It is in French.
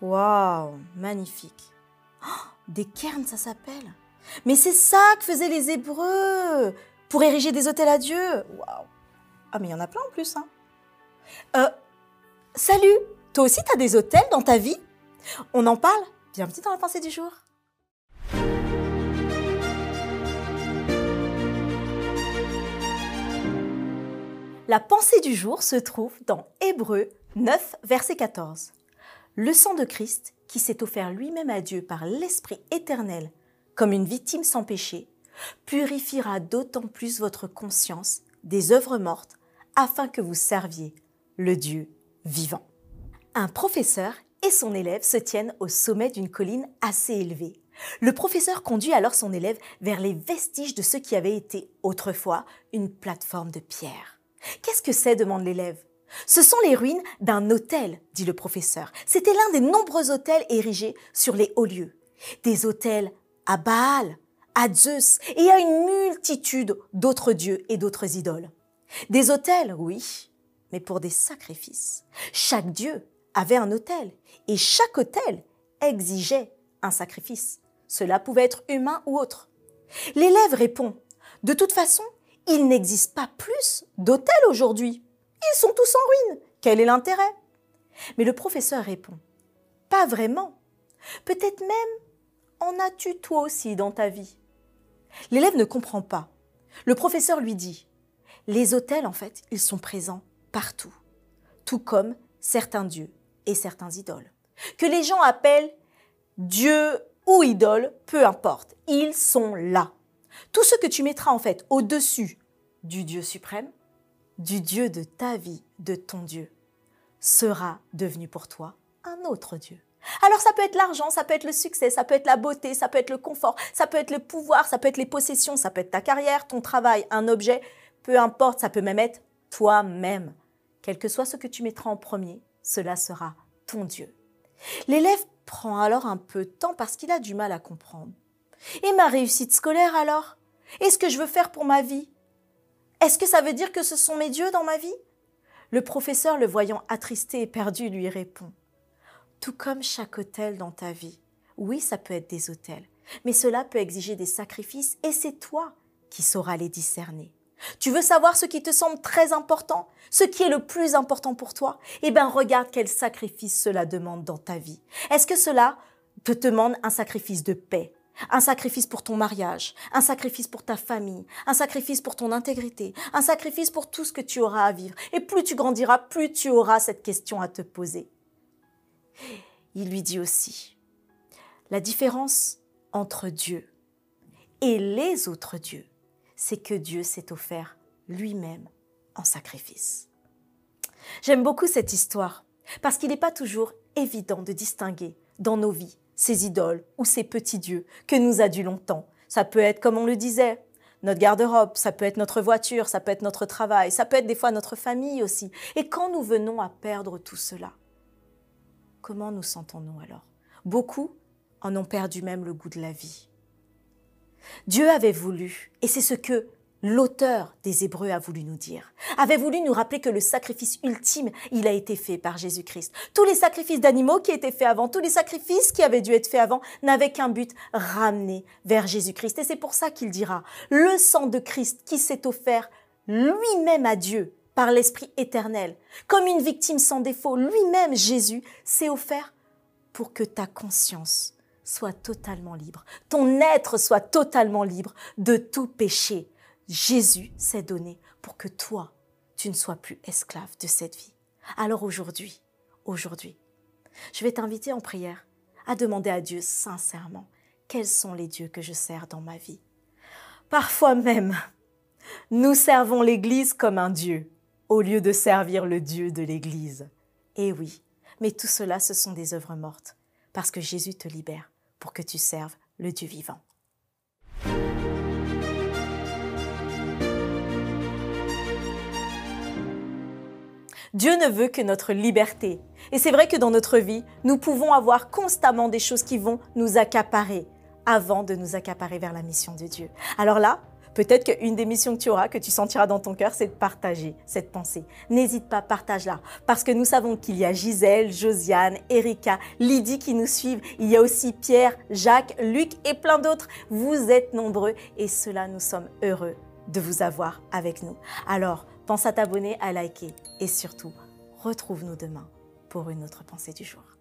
Waouh, magnifique. Oh, des cairns, ça s'appelle. Mais c'est ça que faisaient les Hébreux pour ériger des hôtels à Dieu. Waouh. Ah, mais il y en a plein en plus. Hein. Euh, salut, toi aussi tu as des hôtels dans ta vie? On en parle Bienvenue dans la pensée du jour. La pensée du jour se trouve dans Hébreu 9, verset 14. Le sang de Christ, qui s'est offert lui-même à Dieu par l'Esprit éternel comme une victime sans péché, purifiera d'autant plus votre conscience des œuvres mortes afin que vous serviez le Dieu vivant. Un professeur et son élève se tiennent au sommet d'une colline assez élevée. Le professeur conduit alors son élève vers les vestiges de ce qui avait été autrefois une plateforme de pierre. Qu'est-ce que c'est? demande l'élève. Ce sont les ruines d'un hôtel, dit le professeur. C'était l'un des nombreux hôtels érigés sur les hauts lieux. Des hôtels à Baal, à Zeus et à une multitude d'autres dieux et d'autres idoles. Des hôtels, oui, mais pour des sacrifices. Chaque dieu avait un hôtel et chaque hôtel exigeait un sacrifice. Cela pouvait être humain ou autre. L'élève répond, de toute façon, il n'existe pas plus d'hôtels aujourd'hui. Ils sont tous en ruine. Quel est l'intérêt? Mais le professeur répond Pas vraiment. Peut-être même en as-tu toi aussi dans ta vie? L'élève ne comprend pas. Le professeur lui dit Les hôtels, en fait, ils sont présents partout, tout comme certains dieux et certains idoles. Que les gens appellent Dieu ou idole, peu importe, ils sont là. Tout ce que tu mettras en fait au-dessus du Dieu suprême, du Dieu de ta vie, de ton Dieu, sera devenu pour toi un autre Dieu. Alors ça peut être l'argent, ça peut être le succès, ça peut être la beauté, ça peut être le confort, ça peut être le pouvoir, ça peut être les possessions, ça peut être ta carrière, ton travail, un objet, peu importe, ça peut même être toi-même. Quel que soit ce que tu mettras en premier, cela sera ton Dieu. L'élève prend alors un peu de temps parce qu'il a du mal à comprendre. Et ma réussite scolaire alors? Et ce que je veux faire pour ma vie? Est-ce que ça veut dire que ce sont mes dieux dans ma vie? Le professeur, le voyant attristé et perdu, lui répond. Tout comme chaque hôtel dans ta vie, oui, ça peut être des hôtels, mais cela peut exiger des sacrifices et c'est toi qui sauras les discerner. Tu veux savoir ce qui te semble très important, ce qui est le plus important pour toi? Eh bien, regarde quel sacrifice cela demande dans ta vie. Est-ce que cela te demande un sacrifice de paix, un sacrifice pour ton mariage, un sacrifice pour ta famille, un sacrifice pour ton intégrité, un sacrifice pour tout ce que tu auras à vivre. Et plus tu grandiras, plus tu auras cette question à te poser. Il lui dit aussi, la différence entre Dieu et les autres dieux, c'est que Dieu s'est offert lui-même en sacrifice. J'aime beaucoup cette histoire parce qu'il n'est pas toujours évident de distinguer dans nos vies ces idoles ou ces petits dieux que nous adulons tant. Ça peut être, comme on le disait, notre garde-robe, ça peut être notre voiture, ça peut être notre travail, ça peut être des fois notre famille aussi. Et quand nous venons à perdre tout cela, comment nous sentons-nous alors? Beaucoup en ont perdu même le goût de la vie. Dieu avait voulu, et c'est ce que l'auteur des Hébreux a voulu nous dire, avait voulu nous rappeler que le sacrifice ultime, il a été fait par Jésus-Christ. Tous les sacrifices d'animaux qui étaient faits avant, tous les sacrifices qui avaient dû être faits avant, n'avaient qu'un but, ramener vers Jésus-Christ. Et c'est pour ça qu'il dira, le sang de Christ qui s'est offert lui-même à Dieu par l'Esprit éternel, comme une victime sans défaut, lui-même Jésus s'est offert pour que ta conscience soit totalement libre, ton être soit totalement libre de tout péché. Jésus s'est donné pour que toi, tu ne sois plus esclave de cette vie. Alors aujourd'hui, aujourd'hui, je vais t'inviter en prière à demander à Dieu sincèrement quels sont les dieux que je sers dans ma vie? Parfois même, nous servons l'Église comme un Dieu au lieu de servir le Dieu de l'Église. Eh oui, mais tout cela, ce sont des œuvres mortes, parce que Jésus te libère pour que tu serves le Dieu vivant. Dieu ne veut que notre liberté. Et c'est vrai que dans notre vie, nous pouvons avoir constamment des choses qui vont nous accaparer avant de nous accaparer vers la mission de Dieu. Alors là, Peut-être qu'une des missions que tu auras, que tu sentiras dans ton cœur, c'est de partager cette pensée. N'hésite pas, partage-la. Parce que nous savons qu'il y a Gisèle, Josiane, Erika, Lydie qui nous suivent. Il y a aussi Pierre, Jacques, Luc et plein d'autres. Vous êtes nombreux et cela, nous sommes heureux de vous avoir avec nous. Alors, pense à t'abonner, à liker et surtout, retrouve-nous demain pour une autre pensée du jour.